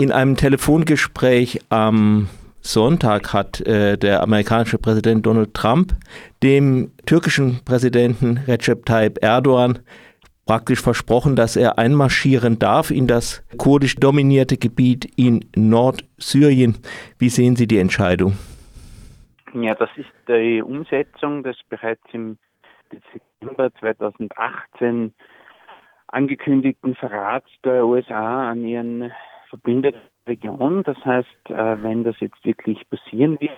In einem Telefongespräch am Sonntag hat äh, der amerikanische Präsident Donald Trump dem türkischen Präsidenten Recep Tayyip Erdogan praktisch versprochen, dass er einmarschieren darf in das kurdisch dominierte Gebiet in Nordsyrien. Wie sehen Sie die Entscheidung? Ja, das ist die Umsetzung des bereits im Dezember 2018 angekündigten Verrats der USA an ihren verbündeten Region. Das heißt, äh, wenn das jetzt wirklich passieren wird,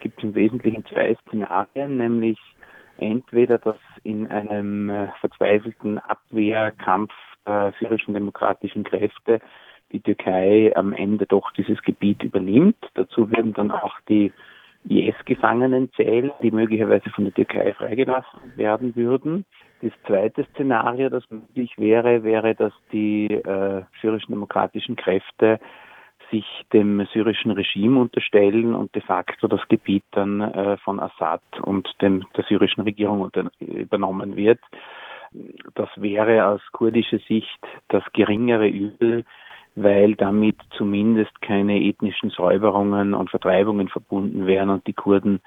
gibt es im Wesentlichen zwei Szenarien, nämlich entweder, dass in einem äh, verzweifelten Abwehrkampf der syrischen demokratischen Kräfte die Türkei am Ende doch dieses Gebiet übernimmt. Dazu werden dann auch die IS-Gefangenen zählen, die möglicherweise von der Türkei freigelassen werden würden. Das zweite Szenario, das möglich wäre, wäre, dass die äh, syrischen demokratischen Kräfte sich dem syrischen Regime unterstellen und de facto das Gebiet dann äh, von Assad und dem, der syrischen Regierung unter, übernommen wird. Das wäre aus kurdischer Sicht das geringere Übel, weil damit zumindest keine ethnischen Säuberungen und Vertreibungen verbunden wären und die Kurden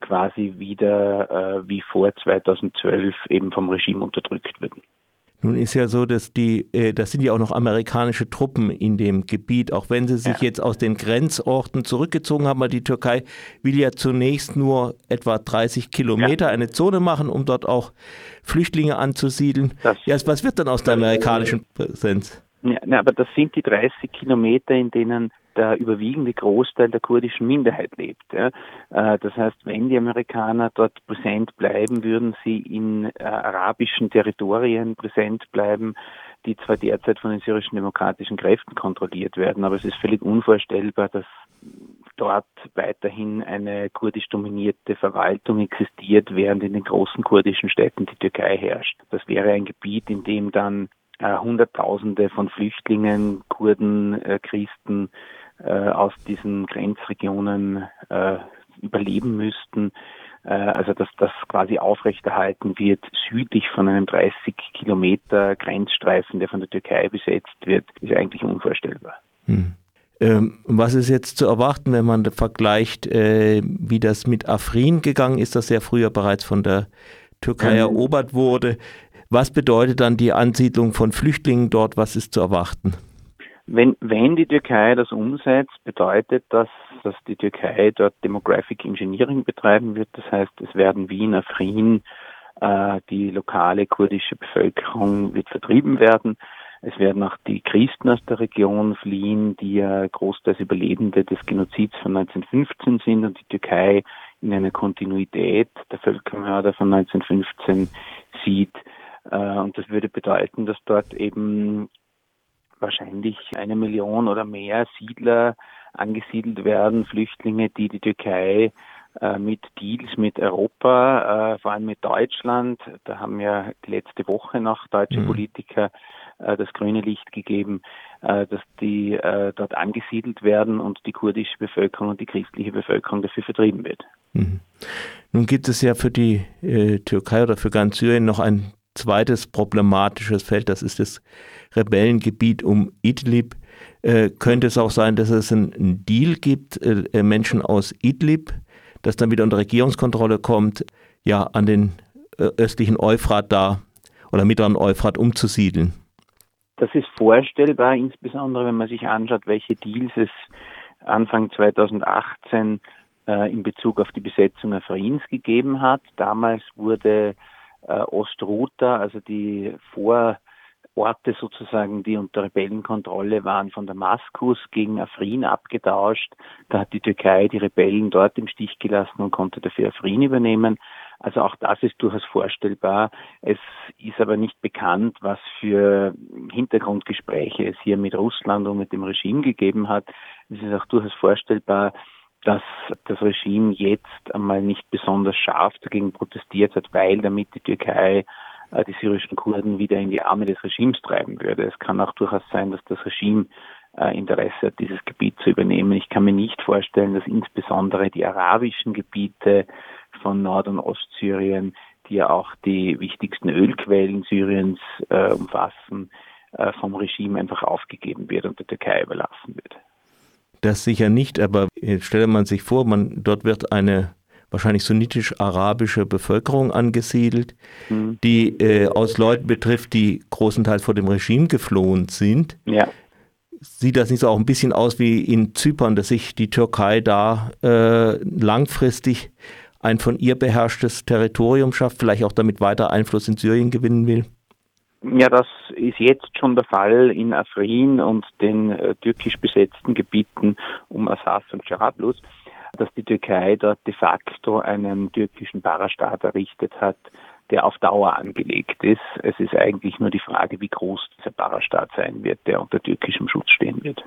quasi wieder äh, wie vor 2012 eben vom Regime unterdrückt würden. Nun ist ja so, dass die, äh, das sind ja auch noch amerikanische Truppen in dem Gebiet, auch wenn sie sich ja. jetzt aus den Grenzorten zurückgezogen haben, weil die Türkei will ja zunächst nur etwa 30 Kilometer ja. eine Zone machen, um dort auch Flüchtlinge anzusiedeln. Das, ja, was wird dann aus der amerikanischen Präsenz? Ja, aber das sind die 30 Kilometer, in denen der überwiegende Großteil der kurdischen Minderheit lebt. Ja. Äh, das heißt, wenn die Amerikaner dort präsent bleiben, würden sie in äh, arabischen Territorien präsent bleiben, die zwar derzeit von den syrischen demokratischen Kräften kontrolliert werden, aber es ist völlig unvorstellbar, dass dort weiterhin eine kurdisch dominierte Verwaltung existiert, während in den großen kurdischen Städten die Türkei herrscht. Das wäre ein Gebiet, in dem dann äh, Hunderttausende von Flüchtlingen, Kurden, äh, Christen äh, aus diesen Grenzregionen äh, überleben müssten. Äh, also dass das quasi aufrechterhalten wird südlich von einem 30 Kilometer Grenzstreifen, der von der Türkei besetzt wird, ist eigentlich unvorstellbar. Hm. Ähm, was ist jetzt zu erwarten, wenn man vergleicht, äh, wie das mit Afrin gegangen ist, das ja früher bereits von der Türkei mhm. erobert wurde? Was bedeutet dann die Ansiedlung von Flüchtlingen dort? Was ist zu erwarten? Wenn, wenn die Türkei das umsetzt, bedeutet das, dass die Türkei dort Demographic Engineering betreiben wird. Das heißt, es werden wie in Afrin äh, die lokale kurdische Bevölkerung wird vertrieben werden. Es werden auch die Christen aus der Region fliehen, die ja großteils Überlebende des Genozids von 1915 sind und die Türkei in einer Kontinuität der Völkermörder von 1915 sieht. Äh, und das würde bedeuten, dass dort eben wahrscheinlich eine Million oder mehr Siedler angesiedelt werden, Flüchtlinge, die die Türkei äh, mit Deals mit Europa, äh, vor allem mit Deutschland, da haben ja letzte Woche noch deutsche mhm. Politiker äh, das grüne Licht gegeben, äh, dass die äh, dort angesiedelt werden und die kurdische Bevölkerung und die christliche Bevölkerung dafür vertrieben wird. Mhm. Nun gibt es ja für die äh, Türkei oder für ganz Syrien noch ein zweites problematisches Feld, das ist das Rebellengebiet um Idlib. Äh, könnte es auch sein, dass es einen Deal gibt, äh, äh, Menschen aus Idlib, das dann wieder unter Regierungskontrolle kommt, ja, an den äh, östlichen Euphrat da oder mittleren Euphrat umzusiedeln? Das ist vorstellbar, insbesondere wenn man sich anschaut, welche Deals es Anfang 2018 äh, in Bezug auf die Besetzung Afrins gegeben hat. Damals wurde äh, Ostruta, also die Vororte sozusagen, die unter Rebellenkontrolle waren, von Damaskus gegen Afrin abgetauscht. Da hat die Türkei die Rebellen dort im Stich gelassen und konnte dafür Afrin übernehmen. Also auch das ist durchaus vorstellbar. Es ist aber nicht bekannt, was für Hintergrundgespräche es hier mit Russland und mit dem Regime gegeben hat. Es ist auch durchaus vorstellbar, dass das Regime jetzt einmal nicht besonders scharf dagegen protestiert hat, weil damit die Türkei äh, die syrischen Kurden wieder in die Arme des Regimes treiben würde. Es kann auch durchaus sein, dass das Regime äh, Interesse hat, dieses Gebiet zu übernehmen. Ich kann mir nicht vorstellen, dass insbesondere die arabischen Gebiete von Nord- und Ostsyrien, die ja auch die wichtigsten Ölquellen Syriens äh, umfassen, äh, vom Regime einfach aufgegeben wird und der Türkei überlassen wird. Das sicher nicht, aber jetzt stelle man sich vor, man, dort wird eine wahrscheinlich sunnitisch-arabische Bevölkerung angesiedelt, mhm. die äh, aus Leuten betrifft, die großenteils vor dem Regime geflohen sind. Ja. Sieht das nicht so auch ein bisschen aus wie in Zypern, dass sich die Türkei da äh, langfristig ein von ihr beherrschtes Territorium schafft, vielleicht auch damit weiter Einfluss in Syrien gewinnen will? Ja, das ist jetzt schon der Fall in Afrin und den äh, türkisch besetzten Gebieten um Assas und Jarablus, dass die Türkei dort de facto einen türkischen Parastaat errichtet hat, der auf Dauer angelegt ist. Es ist eigentlich nur die Frage, wie groß dieser Parastaat sein wird, der unter türkischem Schutz stehen wird.